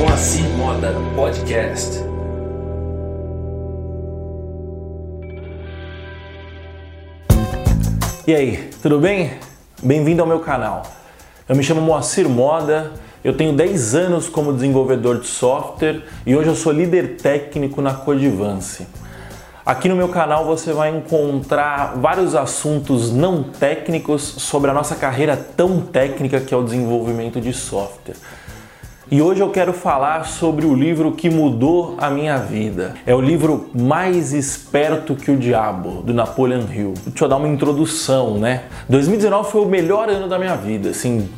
Moacir Moda Podcast. E aí, tudo bem? Bem-vindo ao meu canal. Eu me chamo Moacir Moda, eu tenho 10 anos como desenvolvedor de software e hoje eu sou líder técnico na Codivance. Aqui no meu canal você vai encontrar vários assuntos não técnicos sobre a nossa carreira tão técnica que é o desenvolvimento de software. E hoje eu quero falar sobre o livro que mudou a minha vida. É o livro Mais Esperto que o Diabo, do Napoleon Hill. Deixa eu dar uma introdução, né? 2019 foi o melhor ano da minha vida, assim,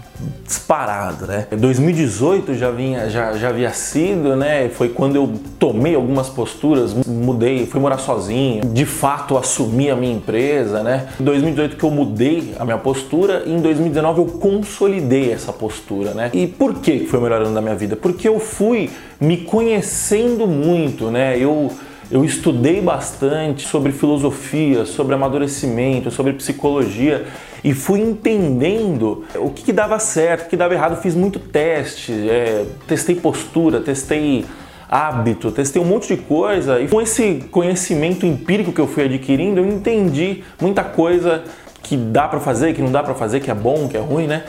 disparado, né? 2018 já vinha, já, já havia sido, né? Foi quando eu tomei algumas posturas, mudei, fui morar sozinho, de fato assumi a minha empresa, né? Em 2018 que eu mudei a minha postura e em 2019 eu consolidei essa postura, né? E por que foi o melhor ano da minha vida? Porque eu fui me conhecendo muito, né? Eu eu estudei bastante sobre filosofia, sobre amadurecimento, sobre psicologia e fui entendendo o que, que dava certo, o que dava errado. Fiz muito teste, é, testei postura, testei hábito, testei um monte de coisa e com esse conhecimento empírico que eu fui adquirindo, eu entendi muita coisa que dá para fazer, que não dá para fazer, que é bom, que é ruim, né?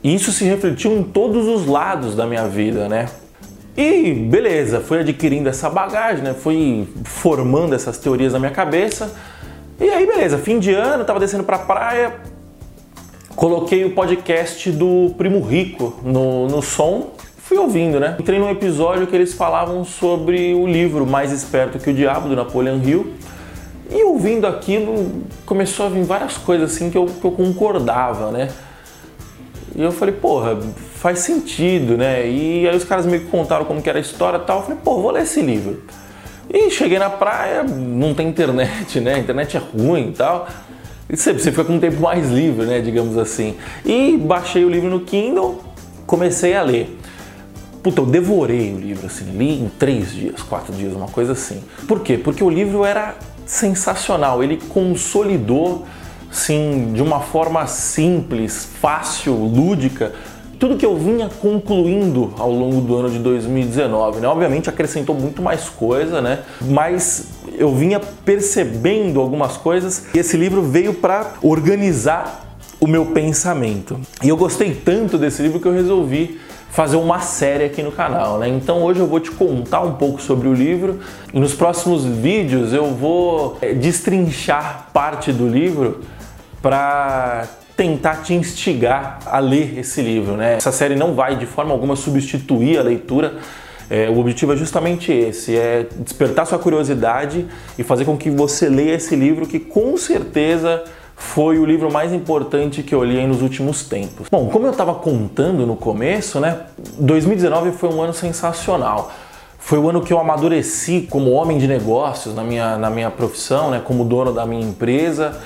E isso se refletiu em todos os lados da minha vida, né? E beleza, fui adquirindo essa bagagem, né? Fui formando essas teorias na minha cabeça. E aí, beleza, fim de ano, tava descendo pra praia, coloquei o podcast do Primo Rico no, no som, fui ouvindo, né? Entrei num episódio que eles falavam sobre o livro Mais Esperto que o Diabo, do Napoleon Hill. E ouvindo aquilo, começou a vir várias coisas assim que eu, que eu concordava, né? E eu falei, porra, faz sentido, né? E aí os caras me contaram como que era a história e tal. Eu falei, pô, vou ler esse livro. E cheguei na praia, não tem internet, né? A internet é ruim e tal. E você, você fica com um tempo mais livre, né? Digamos assim. E baixei o livro no Kindle, comecei a ler. Puta, eu devorei o livro, assim, li em três dias, quatro dias, uma coisa assim. Por quê? Porque o livro era sensacional, ele consolidou, assim, de uma forma simples, fácil, lúdica, tudo que eu vinha concluindo ao longo do ano de 2019, né? Obviamente acrescentou muito mais coisa, né? Mas eu vinha percebendo algumas coisas e esse livro veio para organizar o meu pensamento. E eu gostei tanto desse livro que eu resolvi fazer uma série aqui no canal, né? Então hoje eu vou te contar um pouco sobre o livro e nos próximos vídeos eu vou eh, destrinchar parte do livro para tentar te instigar a ler esse livro. Né? Essa série não vai de forma alguma substituir a leitura. É, o objetivo é justamente esse: é despertar sua curiosidade e fazer com que você leia esse livro que com certeza foi o livro mais importante que eu li nos últimos tempos. Bom, como eu estava contando no começo, né? 2019 foi um ano sensacional. Foi o ano que eu amadureci como homem de negócios na minha, na minha profissão, né? Como dono da minha empresa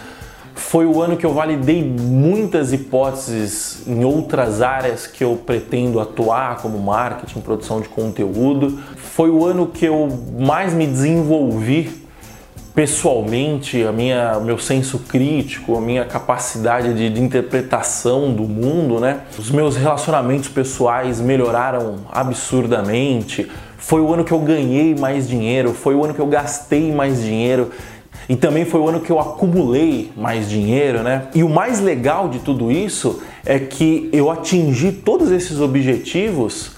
foi o ano que eu validei muitas hipóteses em outras áreas que eu pretendo atuar, como marketing, produção de conteúdo. Foi o ano que eu mais me desenvolvi pessoalmente, a minha, meu senso crítico, a minha capacidade de, de, interpretação do mundo, né? Os meus relacionamentos pessoais melhoraram absurdamente. Foi o ano que eu ganhei mais dinheiro, foi o ano que eu gastei mais dinheiro. E também foi o ano que eu acumulei mais dinheiro, né? E o mais legal de tudo isso é que eu atingi todos esses objetivos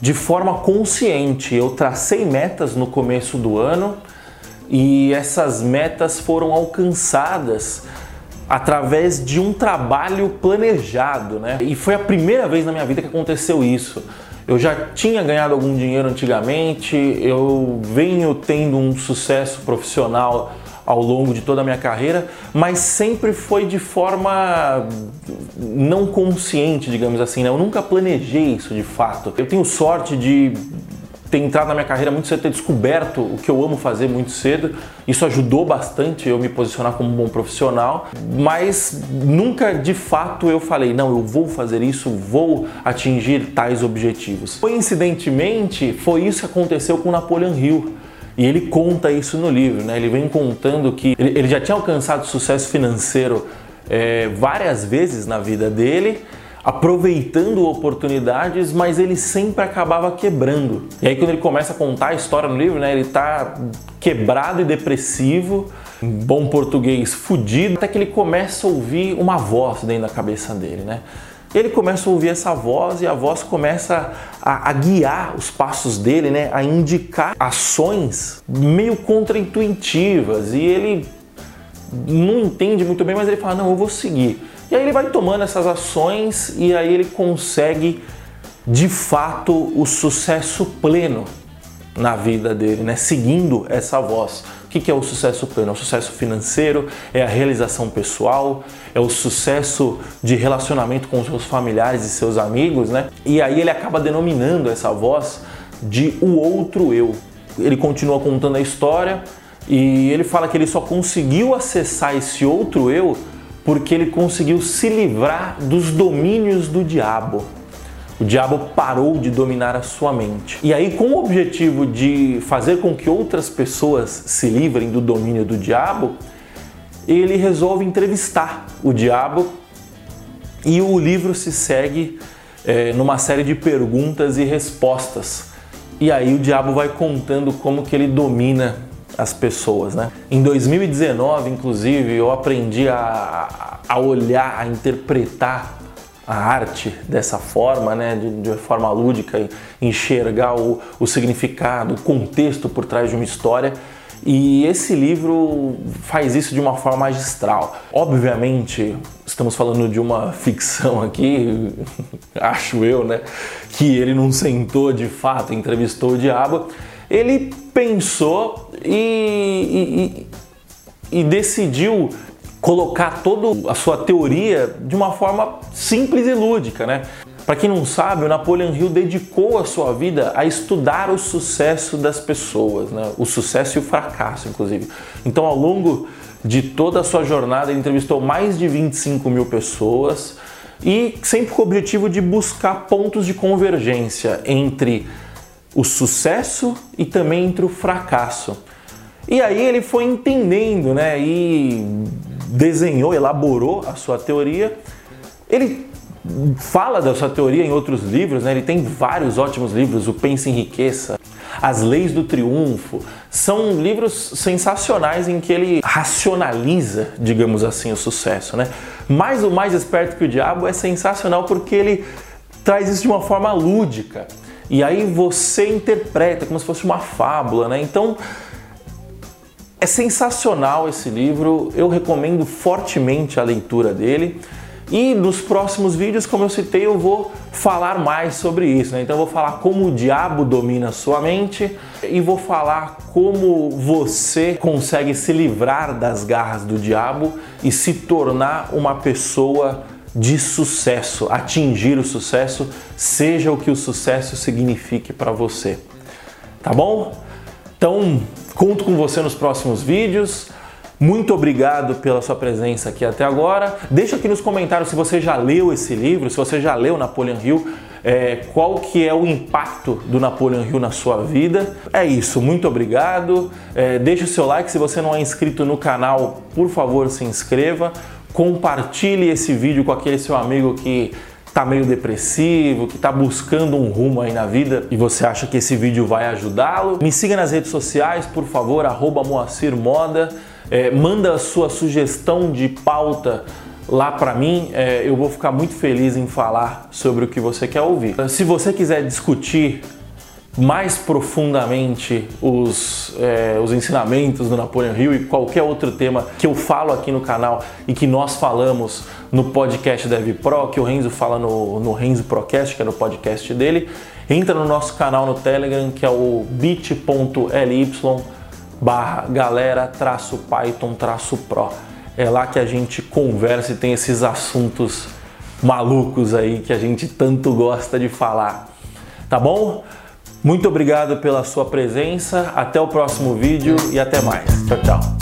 de forma consciente. Eu tracei metas no começo do ano e essas metas foram alcançadas através de um trabalho planejado, né? E foi a primeira vez na minha vida que aconteceu isso. Eu já tinha ganhado algum dinheiro antigamente, eu venho tendo um sucesso profissional ao longo de toda a minha carreira, mas sempre foi de forma não consciente, digamos assim. Né? Eu nunca planejei isso de fato. Eu tenho sorte de ter entrado na minha carreira muito cedo, ter descoberto o que eu amo fazer muito cedo. Isso ajudou bastante eu me posicionar como um bom profissional, mas nunca de fato eu falei, não, eu vou fazer isso, vou atingir tais objetivos. Coincidentemente, foi isso que aconteceu com Napoleon Hill. E ele conta isso no livro, né? Ele vem contando que ele, já tinha alcançado sucesso financeiro é, várias vezes na vida dele, aproveitando oportunidades, mas ele sempre acabava quebrando. E aí quando ele começa a contar a história no livro, né, ele tá quebrado e depressivo, em bom português, fudido, até que ele começa a ouvir uma voz dentro da cabeça dele, né? Ele começa a ouvir essa voz e a voz começa a, a guiar os passos dele, né? A indicar ações meio contraintuitivas e ele não entende muito bem, mas ele fala: Não, eu vou seguir. E aí ele vai tomando essas ações e aí ele consegue de fato o sucesso pleno na vida dele, né? Seguindo essa voz. O que é o sucesso pleno? É o sucesso financeiro, é a realização pessoal, é o sucesso de relacionamento com seus familiares e seus amigos, né? E aí ele acaba denominando essa voz de o outro eu. Ele continua contando a história e ele fala que ele só conseguiu acessar esse outro eu porque ele conseguiu se livrar dos domínios do diabo. O diabo parou de dominar a sua mente. E aí, com o objetivo de fazer com que outras pessoas se livrem do domínio do diabo, ele resolve entrevistar o diabo e o livro se segue é, numa série de perguntas e respostas. E aí o diabo vai contando como que ele domina as pessoas, né? Em 2019, inclusive, eu aprendi a, a olhar, a interpretar a arte dessa forma, né, de, de forma lúdica, enxergar o, o significado, o contexto por trás de uma história. E esse livro faz isso de uma forma magistral. Obviamente, estamos falando de uma ficção aqui, acho eu, né? Que ele não sentou de fato, entrevistou o diabo. Ele pensou e, e, e decidiu colocar toda a sua teoria de uma forma simples e lúdica, né? Para quem não sabe, o Napoleon Hill dedicou a sua vida a estudar o sucesso das pessoas, né? o sucesso e o fracasso, inclusive. Então, ao longo de toda a sua jornada, ele entrevistou mais de 25 mil pessoas e sempre com o objetivo de buscar pontos de convergência entre o sucesso e também entre o fracasso. E aí ele foi entendendo, né, e desenhou, elaborou a sua teoria. Ele fala da sua teoria em outros livros, né? Ele tem vários ótimos livros, o Pense em Riqueza, As Leis do Triunfo. São livros sensacionais em que ele racionaliza, digamos assim, o sucesso, né? Mas o Mais Esperto que o Diabo é sensacional porque ele traz isso de uma forma lúdica. E aí você interpreta como se fosse uma fábula, né? Então, é sensacional esse livro, eu recomendo fortemente a leitura dele. E nos próximos vídeos, como eu citei, eu vou falar mais sobre isso. Né? Então, eu vou falar como o diabo domina sua mente e vou falar como você consegue se livrar das garras do diabo e se tornar uma pessoa de sucesso, atingir o sucesso, seja o que o sucesso signifique para você. Tá bom? Então, conto com você nos próximos vídeos. Muito obrigado pela sua presença aqui até agora. Deixa aqui nos comentários se você já leu esse livro, se você já leu Napoleon Hill, é, qual que é o impacto do Napoleon Hill na sua vida. É isso, muito obrigado. É, deixa o seu like se você não é inscrito no canal, por favor se inscreva compartilhe esse vídeo com aquele seu amigo que está meio depressivo, que está buscando um rumo aí na vida e você acha que esse vídeo vai ajudá-lo. Me siga nas redes sociais, por favor, arroba Moacir Moda. É, manda a sua sugestão de pauta lá para mim, é, eu vou ficar muito feliz em falar sobre o que você quer ouvir. Se você quiser discutir mais profundamente os, é, os ensinamentos do Napoleon Hill e qualquer outro tema que eu falo aqui no canal e que nós falamos no podcast Dev Pro, que o Renzo fala no, no Renzo Procast, que é no podcast dele, entra no nosso canal no Telegram, que é o bit.ly barra galera traço Python traço Pro. É lá que a gente conversa e tem esses assuntos malucos aí que a gente tanto gosta de falar. Tá bom? Muito obrigado pela sua presença, até o próximo vídeo e até mais. Tchau, tchau.